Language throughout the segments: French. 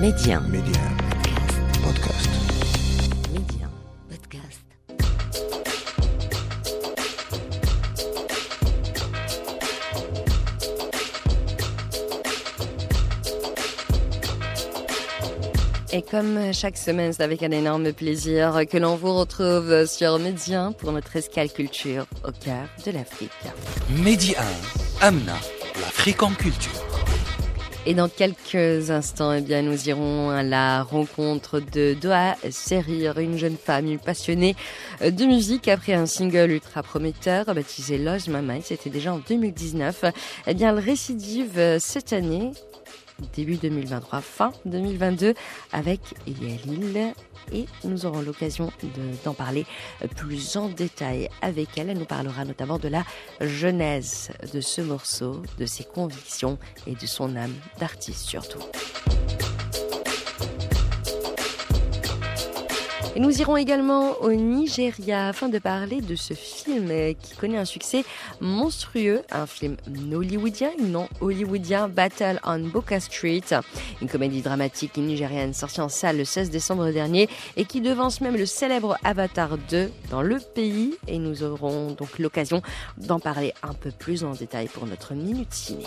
Média. Média. Podcast. Média. Podcast. Et comme chaque semaine, c'est avec un énorme plaisir que l'on vous retrouve sur Média pour notre escale culture au cœur de l'Afrique. Média 1. Amna. L'Afrique en culture. Et dans quelques instants, eh bien, nous irons à la rencontre de Doha Serir, une jeune femme, une passionnée de musique après un single ultra prometteur baptisé Lose Mind. C'était déjà en 2019. Eh bien, elle récidive cette année début 2023, fin 2022 avec Yalil et nous aurons l'occasion de- d'en parler plus en détail avec elle. Elle nous parlera notamment de la genèse de ce morceau, de ses convictions et de son âme d'artiste surtout. Et nous irons également au Nigeria afin de parler de ce film qui connaît un succès monstrueux, un film hollywoodien, non hollywoodien, Battle on Boca Street, une comédie dramatique nigériane sortie en salle le 16 décembre dernier et qui devance même le célèbre Avatar 2 dans le pays. Et nous aurons donc l'occasion d'en parler un peu plus en détail pour notre minute ciné.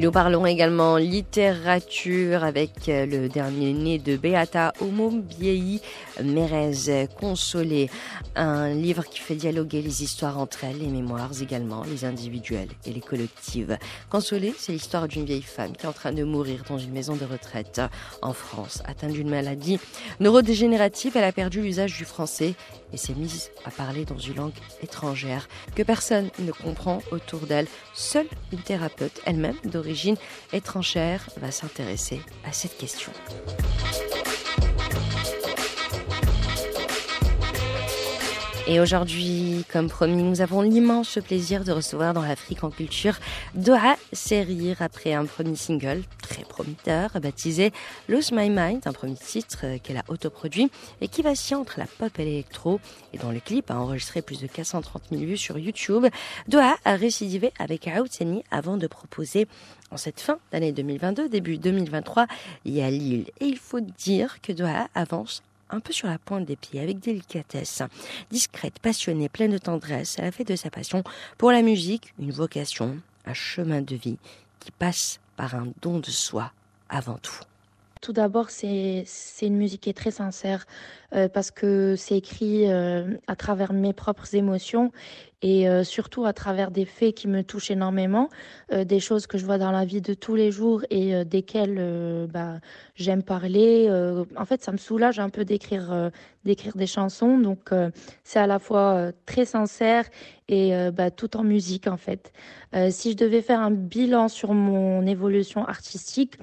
Nous parlons également littérature avec euh, le dernier né de Beata Omobiei, Mérez Consolé, un livre qui fait dialoguer les histoires entre elles, les mémoires également, les individuelles et les collectives. Consolé, c'est l'histoire d'une vieille femme qui est en train de mourir dans une maison de retraite en France, atteinte d'une maladie neurodégénérative. Elle a perdu l'usage du français et s'est mise à parler dans une langue étrangère que personne ne comprend autour d'elle. Seule une thérapeute, elle-même d'origine étrangère, va s'intéresser à cette question. Et aujourd'hui, comme promis, nous avons l'immense plaisir de recevoir dans l'Afrique en culture Doha Serir après un premier single très prometteur baptisé Lose My Mind, un premier titre qu'elle a autoproduit et qui vacille entre la pop et l'électro. Et dont le clip a enregistré plus de 430 000 vues sur YouTube. Doha a récidivé avec Aoutseni avant de proposer en cette fin d'année 2022, début 2023, il y a Lille. Et il faut dire que Doha avance un peu sur la pointe des pieds, avec délicatesse. Discrète, passionnée, pleine de tendresse, elle a fait de sa passion pour la musique une vocation, un chemin de vie qui passe par un don de soi avant tout. Tout d'abord, c'est une musique qui est très sincère euh, parce que c'est écrit euh, à travers mes propres émotions et euh, surtout à travers des faits qui me touchent énormément, des choses que je vois dans la vie de tous les jours et desquelles bah, j'aime parler. En fait, ça me soulage un peu d'écrire d'écrire des chansons, donc c'est à la fois très sincère et bah, tout en musique en fait. Si je devais faire un bilan sur mon évolution artistique,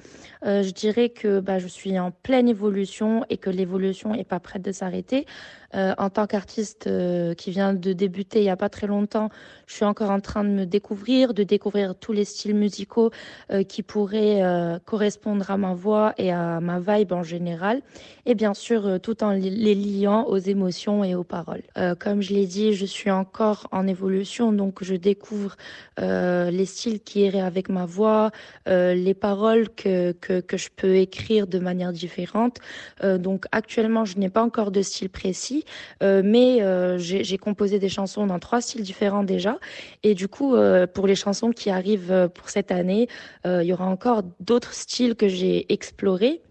je dirais que bah, je suis en pleine évolution et que l'évolution est pas prête de s'arrêter. Euh, en tant qu'artiste euh, qui vient de débuter il y a pas très longtemps, je suis encore en train de me découvrir, de découvrir tous les styles musicaux euh, qui pourraient correspondre à ma voix et à ma vibe en général. Et bien sûr, tout en les liant aux émotions et aux paroles. Comme je l'ai dit, je suis encore en évolution, donc je découvre les styles qui iraient avec ma voix, les paroles que, que, je peux écrire de manière différente. Donc actuellement, je n'ai pas encore de style précis, euh, mais euh, j'ai composé des chansons dans trois styles différents déjà. Et du coup, euh, pour les chansons qui arrivent pour cette année, il y aura encore d'autres styles que j'ai explorés.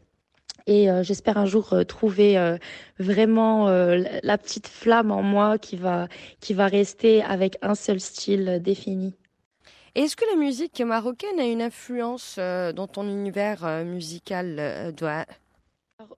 Et j'espère un jour trouver vraiment la- petite flamme en moi qui va, qui va rester avec un seul style défini. Est-ce que la musique marocaine a une influence dans ton univers musical,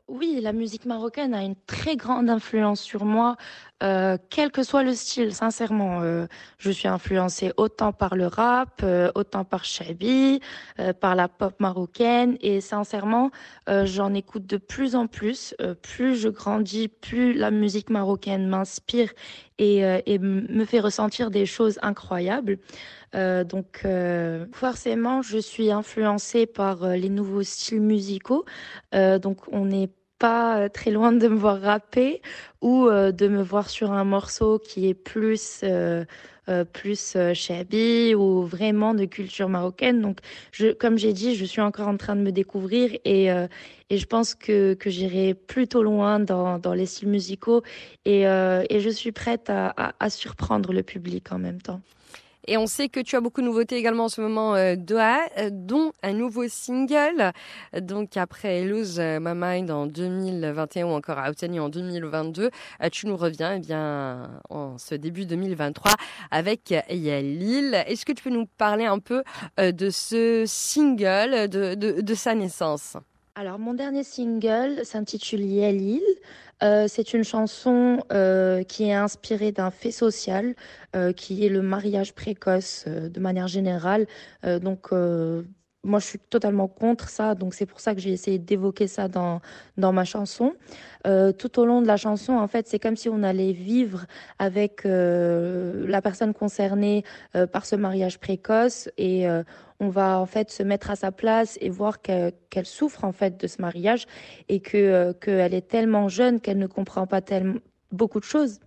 Oui, la musique marocaine a une très grande influence sur moi, euh, quel que soit le style, sincèrement. Euh, je suis influencée autant par le rap, euh, autant par Shabi, euh, par la pop marocaine, et sincèrement, euh, j'en écoute de plus en plus. Plus je grandis, plus la musique marocaine m'inspire et, et me fait ressentir des choses incroyables. Donc, forcément, je suis influencée par les nouveaux styles musicaux. Donc, on n'est pas euh, très loin de me voir rapper ou euh, de me voir sur un morceau qui est plus euh, plus shabi ou vraiment de culture marocaine. Donc, je, comme j'ai dit, je suis encore en train de me découvrir et, et je pense que, que j'irai plutôt loin dans, dans les styles musicaux et, et je suis prête à, à surprendre le public en même temps. Et on sait que tu as beaucoup de nouveautés également en ce moment, euh, Doha, euh, dont un nouveau single. Donc après Lose My Mind en 2021 ou encore Outany en 2022, euh, tu nous reviens eh bien en ce début 2023 avec Yalil. Est-ce que tu peux nous parler un peu de ce single, de, de, de sa naissance? Alors, mon dernier single s'intitule Yalil. Euh, c'est une chanson euh, qui est inspirée d'un fait social, euh, qui est le mariage précoce de manière générale. donc, moi, je suis totalement contre ça, donc c'est pour ça que j'ai essayé d'évoquer ça dans, dans ma chanson. tout au long de la chanson, en fait, c'est comme si on allait vivre avec la personne concernée par ce mariage précoce et on va en fait se mettre à sa place et voir qu'elle souffre en fait de ce mariage et que euh, qu'elle est tellement jeune qu'elle ne comprend pas tellement beaucoup de choses.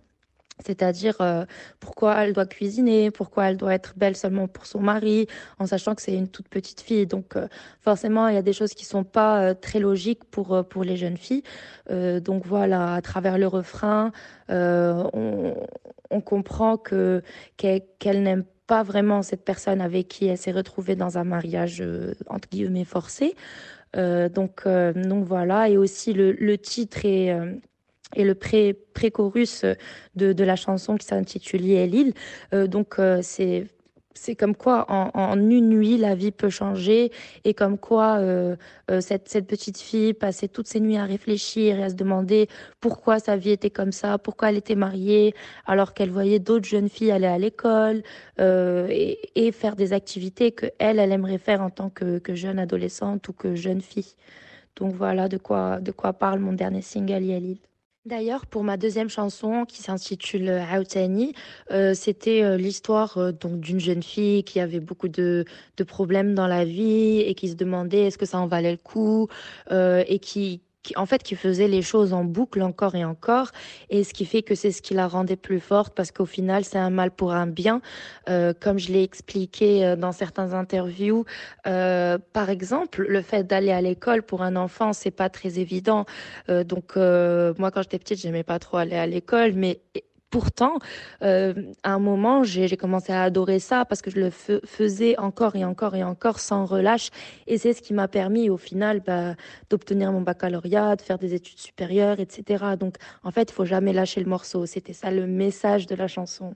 C'est-à-dire euh, pourquoi elle doit cuisiner, pourquoi elle doit être belle seulement pour son mari, en sachant que c'est une toute petite fille. Donc euh, forcément, il y a des choses qui sont pas très logiques pour pour les jeunes filles. donc voilà, à travers le refrain, on, comprend que qu'elle n'aime pas vraiment cette personne avec qui elle s'est retrouvée dans un mariage euh, entre guillemets forcé. Euh, donc, euh, donc voilà, et aussi le, le titre et, et le pré chorus de, de la chanson qui s'intitule Elil. donc c'est c'est comme quoi en, une nuit la vie peut changer et comme quoi euh, euh, cette, petite fille passait toutes ses nuits à réfléchir et à se demander pourquoi sa vie était comme ça, pourquoi elle était mariée alors qu'elle voyait d'autres jeunes filles aller à l'école euh, et, faire des activités que elle, elle aimerait faire en tant que, jeune adolescente ou que jeune fille. Donc voilà de quoi de quoi parle mon dernier single Yalil. D'ailleurs, pour ma deuxième chanson qui s'intitule Aoutani, euh, c'était euh, l'histoire euh, d'une jeune fille qui avait beaucoup de, de, problèmes dans la vie et qui se demandait est-ce que ça en valait le coup et qui qui, en fait, qui faisait les choses en boucle encore et encore, et ce qui fait que c'est ce qui la rendait plus forte, parce qu'au final, c'est un mal pour un bien, euh, comme je l'ai expliqué euh, dans certains interviews. Euh, par exemple, le fait d'aller à l'école pour un enfant, c'est pas très évident. Euh, donc, euh, moi, quand j'étais petite, j'aimais pas trop aller à l'école, mais pourtant, euh, à un moment, j'ai commencé à adorer ça parce que je le faisais encore et encore et encore sans relâche. Et c'est ce qui m'a permis, au final, bah, d'obtenir mon baccalauréat, de faire des études supérieures, etc. Donc, en fait, il faut jamais lâcher le morceau. C'était ça le message de la chanson.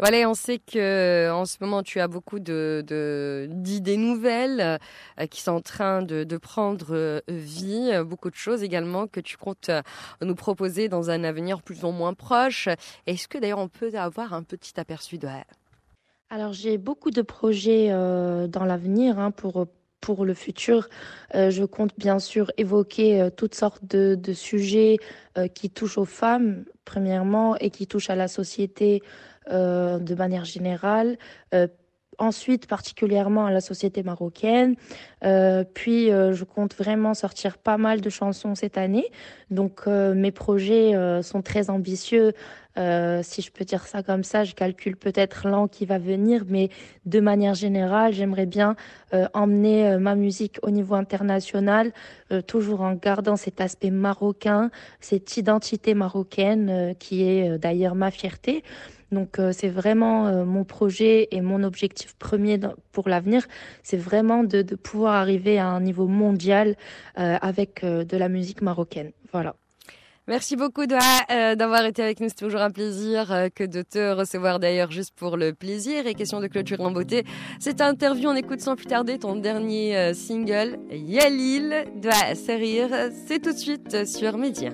Voilà, on sait que en ce moment tu as beaucoup de d'idées nouvelles euh, qui sont en train de, prendre euh, vie, beaucoup de choses également que tu comptes euh, nous proposer dans un avenir plus ou moins proche. Est-ce que d'ailleurs on peut avoir un petit aperçu de Alors j'ai beaucoup de projets euh, dans l'avenir hein, pour pour le futur. Euh, je compte bien sûr évoquer euh, toutes sortes de, de sujets euh, qui touchent aux femmes, premièrement, et qui touchent à la société de manière générale. Euh, ensuite, particulièrement à la société marocaine. Euh, puis, je compte vraiment sortir pas mal de chansons cette année. Donc, mes projets sont très ambitieux. si je peux dire ça comme ça, je calcule peut-être l'an qui va venir, mais de manière générale, j'aimerais bien emmener ma musique au niveau international, toujours en gardant cet aspect marocain, cette identité marocaine qui est d'ailleurs ma fierté. Donc euh, c'est vraiment euh, mon projet et mon objectif premier pour l'avenir, c'est vraiment de, de, pouvoir arriver à un niveau mondial euh, avec de la musique marocaine. Voilà. Merci beaucoup d'avoir été avec nous. C'est toujours un plaisir que de te recevoir d'ailleurs juste pour le plaisir. Et question de clôture en beauté, cette interview, on écoute sans plus tarder ton dernier single, Yalil, Doha Serir. C'est tout de suite sur Média.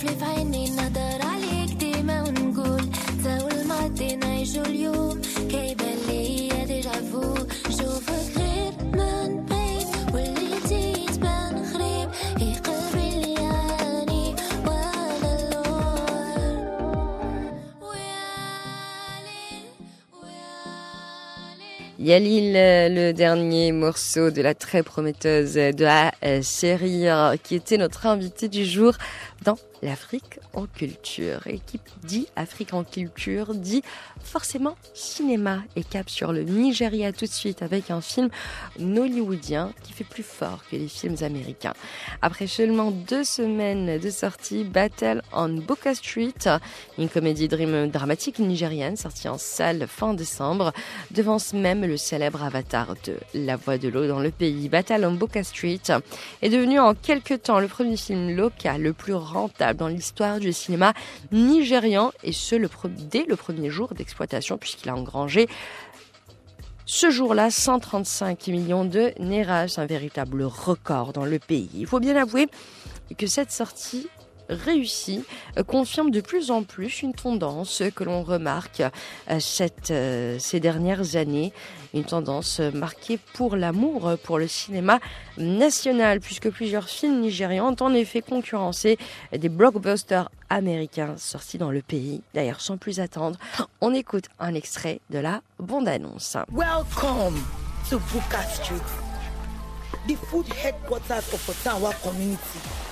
طفل في le dernier morceau de la très prometteuse de la euh, qui était notre invitée du jour dans l'Afrique en culture. Et qui dit Afrique en culture dit forcément cinéma et cap sur le Nigeria tout de suite avec un film hollywoodien qui fait plus fort que les films américains. Après seulement deux semaines de sortie, Battle on Boca Street, une comédie dramatique nigérienne sortie en salle fin décembre, devance même le célèbre avatar de La Voix de l'eau dans le pays. Battle on Boca Street est devenu en quelques temps le premier film local le plus rentable dans l'histoire du cinéma nigérian et ce dès le premier jour d'exploitation puisqu'il a engrangé ce jour-là 135 millions de Nérages, un véritable record dans le pays. Il faut bien avouer que cette sortie réussi euh, confirme de plus en plus une tendance que l'on remarque euh, euh, ces dernières années, une tendance marquée pour l'amour pour le cinéma national, puisque plusieurs films nigérians ont en effet concurrencé des blockbusters américains sortis dans le pays. D'ailleurs, sans plus attendre, on écoute un extrait de la bande-annonce. Welcome to Buka Street, the food headquarters of Ottawa community.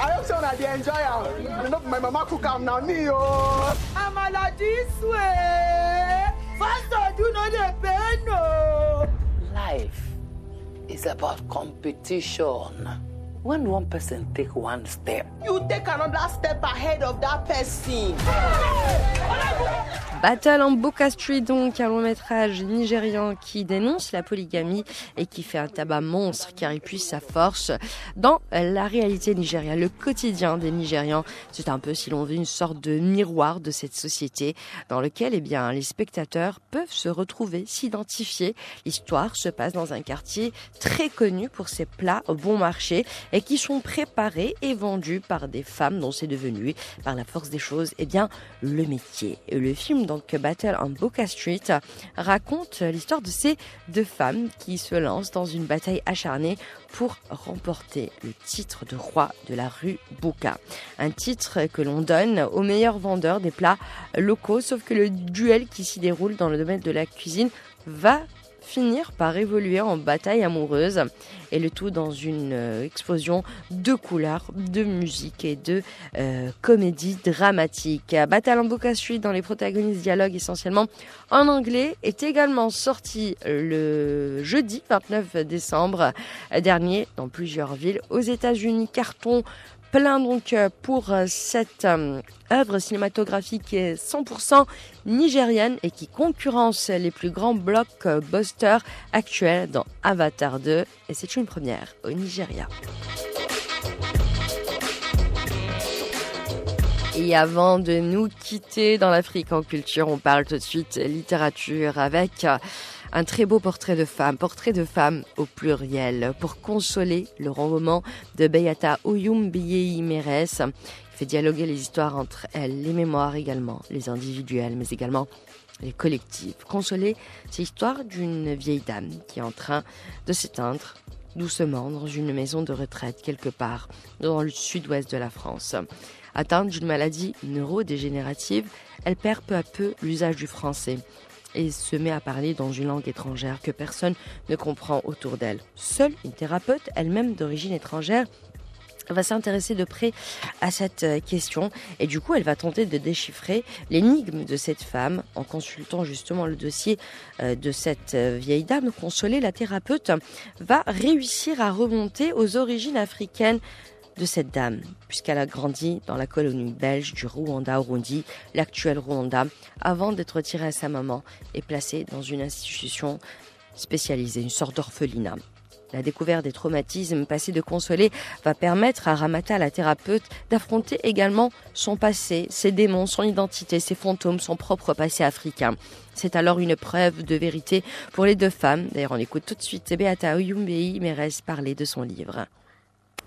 I hope so that they enjoy am. You know, my mama cook am now, me oh. Amala this way. Pastor do not dey pay no. Life is about competition. When one person take one step, you take another step ahead of that person. Battle en Boca Street, donc, un long métrage nigérian qui dénonce la polygamie et qui fait un tabac monstre car il puise sa force dans la réalité nigériane, le quotidien des Nigérians. C'est un peu, si l'on veut, une sorte de miroir de cette société dans lequel, eh bien, les spectateurs peuvent se retrouver, s'identifier. L'histoire se passe dans un quartier très connu pour ses plats au bon marché et qui sont préparés et vendus par des femmes dont c'est devenu, par la force des choses, eh bien, le métier. Et le film donc Battle on Boca Street, raconte l'histoire de ces deux femmes qui se lancent dans une bataille acharnée pour remporter le titre de roi de la rue Boca. Un titre que l'on donne aux meilleurs vendeurs des plats locaux, sauf que le duel qui s'y déroule dans le domaine de la cuisine va finir par évoluer en bataille amoureuse et le tout dans une euh, explosion de couleurs, de musique et de euh, comédie dramatique. Battle Street dans les protagonistes dialoguent essentiellement en anglais est également sorti le jeudi 29 décembre dernier dans plusieurs villes aux États-Unis. Carton plein donc euh, pour euh, cette euh, œuvre cinématographique qui est 100% nigérienne et qui concurrence les plus grands blockbusters actuels dans Avatar 2 et c'est une première au Nigeria. Et avant de nous quitter dans l'Afrique en culture, on parle tout de suite littérature avec un très beau portrait de femme, portrait de femme au pluriel, pour consoler le roman de Meres, qui fait dialoguer les histoires entre elles, les mémoires également, les individuelles, mais également les collectives. Consoler, c'est l'histoire d'une vieille dame qui est en train de s'éteindre doucement dans une maison de retraite quelque part dans le sud-ouest de la France. Atteinte d'une maladie neurodégénérative, elle perd peu à peu l'usage du français et se met à parler dans une langue étrangère que personne ne comprend autour d'elle. Seule une thérapeute, elle-même d'origine étrangère, va s'intéresser de près à cette euh, question et du coup elle va tenter de déchiffrer l'énigme de cette femme en consultant justement le dossier euh, de cette euh, vieille dame consolée la thérapeute va réussir à remonter aux origines africaines de cette dame, puisqu'elle a grandi dans la colonie belge du Rwanda Urundi, l'actuel Rwanda, avant d'être retirée à sa maman et placée dans une institution spécialisée, une sorte d'orphelinat. La découverte des traumatismes passés de consoler va permettre à Ramata, la thérapeute, d'affronter également son passé, ses démons, son identité, ses fantômes, son propre passé africain. C'est alors une preuve de vérité pour les deux femmes. D'ailleurs, on écoute tout de suite Beata Oyumbei Meres parler de son livre.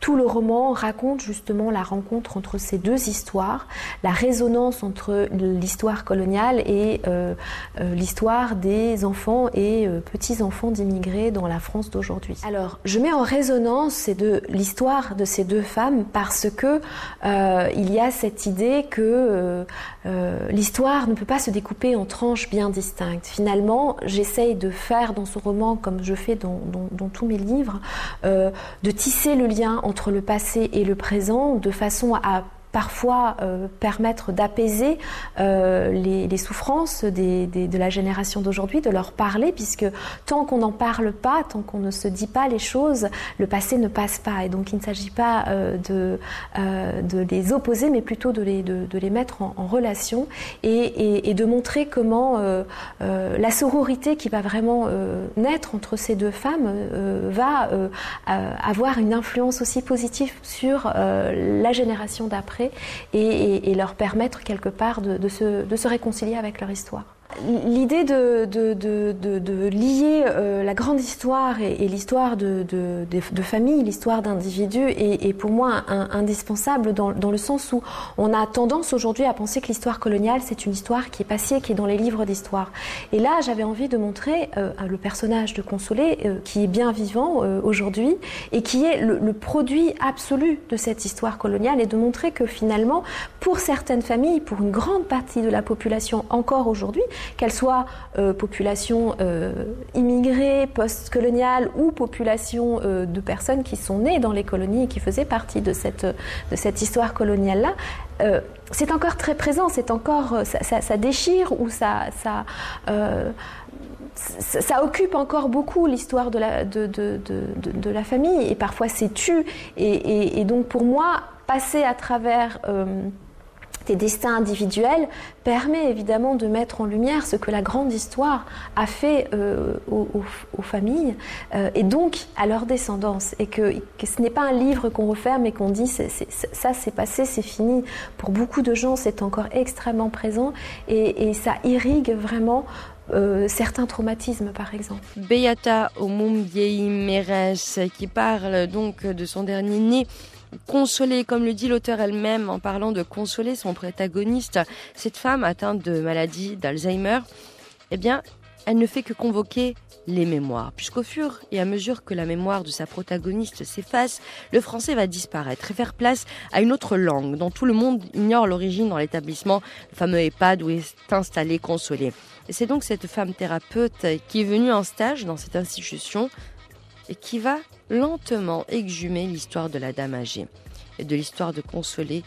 Tout le roman raconte justement la rencontre entre ces deux histoires, la résonance entre l'histoire coloniale et euh, euh, l'histoire des enfants et euh, petits-enfants d'immigrés dans la France d'aujourd'hui. Alors, je mets en résonance l'histoire de ces deux femmes parce que il y a cette idée que l'histoire ne peut pas se découper en tranches bien distinctes. Finalement, j'essaye de faire dans ce roman, comme je fais dans, dans tous mes livres, de tisser le lien entre le passé et le présent de façon à parfois euh, permettre d'apaiser euh, les, souffrances de la génération d'aujourd'hui, de leur parler, puisque tant qu'on n'en parle pas, tant qu'on ne se dit pas les choses, le passé ne passe pas. Et donc il ne s'agit pas euh, de, les opposer, mais plutôt de les, de, les mettre en, relation et, et, de montrer comment la sororité qui va vraiment naître entre ces deux femmes va avoir une influence aussi positive sur la génération d'après et, leur permettre quelque part de se réconcilier avec leur histoire. L'idée de, de, de, de, lier euh, la grande histoire et, l'histoire de, famille, l'histoire d'individus est, pour moi indispensable dans, dans, le sens où on a tendance aujourd'hui à penser que l'histoire coloniale c'est une histoire qui est passée, qui est dans les livres d'histoire. Et là j'avais envie de montrer euh, le personnage de Consolé euh, qui est bien vivant aujourd'hui et qui est le, le, produit absolu de cette histoire coloniale et de montrer que finalement pour certaines familles, pour une grande partie de la population encore aujourd'hui, qu'elle soit euh, population euh, immigrée, post-coloniale ou population euh, de personnes qui sont nées dans les colonies et qui faisaient partie de cette, de cette histoire coloniale-là, c'est encore très présent, c'est encore, ça, déchire ou ça, ça, ça, occupe encore beaucoup l'histoire de la, de, de, de, la famille et parfois c'est tu. Et, et, donc pour moi, passer à travers des destins individuels permet évidemment de mettre en lumière ce que la grande histoire a fait euh, aux, familles euh, et donc à leur descendance et que, ce n'est pas un livre qu'on referme et qu'on dit ça c'est passé, c'est fini. Pour beaucoup de gens c'est encore extrêmement présent et, ça irrigue vraiment euh, certains traumatismes, par exemple. Beata Omumbiei Meres, qui parle donc de son dernier né consoler, comme le dit l'auteur elle-même en parlant de consoler son protagoniste, cette femme atteinte de maladie d'Alzheimer, eh bien, elle ne fait que convoquer les mémoires, puisqu'au fur et à mesure que la mémoire de sa protagoniste s'efface, le français va disparaître et faire place à une autre langue dont tout le monde ignore l'origine dans l'établissement, le fameux EHPAD où est installé Consolé. C'est donc cette femme thérapeute qui est venue en stage dans cette institution qui va lentement exhumer l'histoire de la dame âgée. Et de l'histoire de Consolé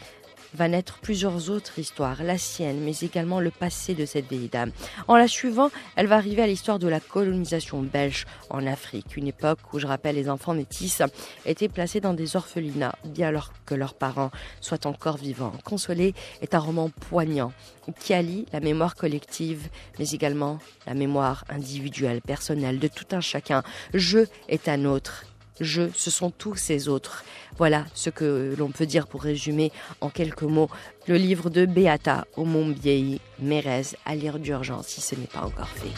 va naître plusieurs autres histoires, la sienne, mais également le passé de cette vieille dame. En la suivant, elle va arriver à l'histoire de la colonisation belge en Afrique, une époque où, je rappelle, les enfants métis étaient placés dans des orphelinats, bien alors que leurs parents soient encore vivants. Consolé est un roman poignant qui allie la mémoire collective, mais également la mémoire individuelle, personnelle de tout un chacun. Je est un autre je, ce sont tous ces autres. Voilà ce que l'on peut dire pour résumer en quelques mots le livre de Beata au Montbiei, Mérez, à lire d'urgence si ce n'est pas encore fait.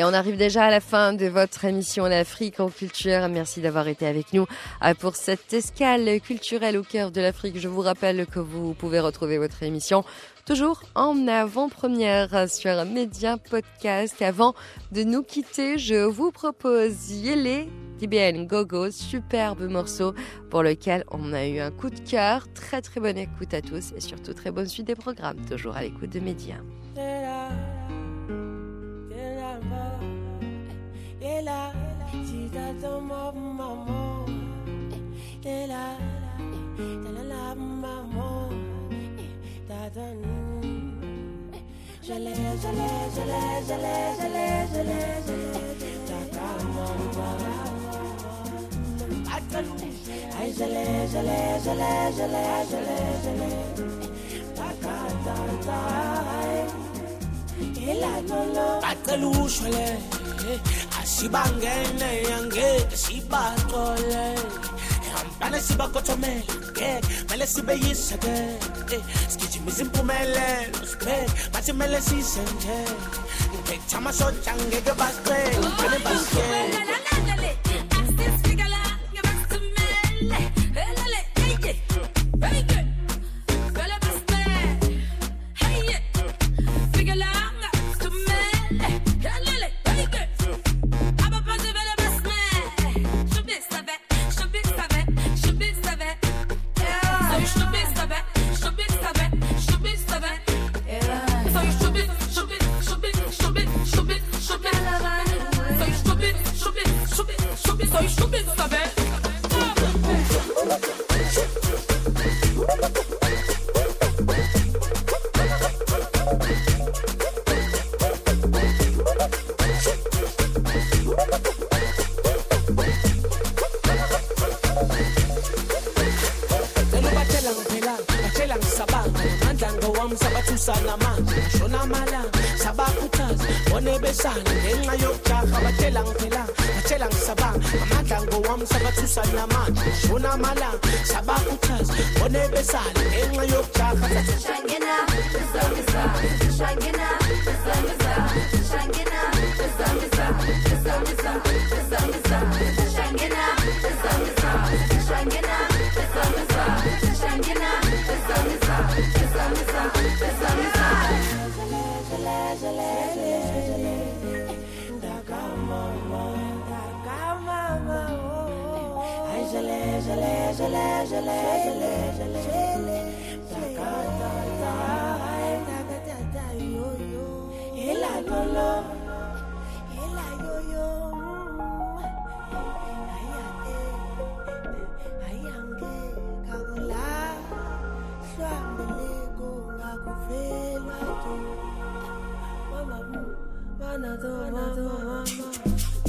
Et on arrive déjà à la fin de votre émission L'Afrique en culture. Merci d'avoir été avec nous euh, pour cette escale culturelle au cœur de l'Afrique. Je vous rappelle que vous pouvez retrouver votre émission toujours en avant-première sur Média Podcast. Avant de nous quitter, je vous propose Yele d'IBN Gogo, superbe morceau pour lequel on a eu un coup de cœur. Très très bonne écoute à tous et surtout très bonne suite des programmes, toujours à l'écoute de Média. bacelushwele eh, asibangene yangeke sibaxolele Mele sibakotomele, yeah. Mele sibe yiseke, eh. Skijimizi mpumelelo, spek. Eh. Bathi mele sisenje. Ngibetha amasotsha ngeke basibeke, ngibele oh, basibeke. Shubi, shubi, soy shubi, sabe? sami sakathusa niyamanje shona amalanga sabakhuthaza bone besala ngenxa yokujaha Shangena, Zambiza, Shangena, Zambiza, Shangena, Zambiza, Zambiza, Zambiza, Another, another, another.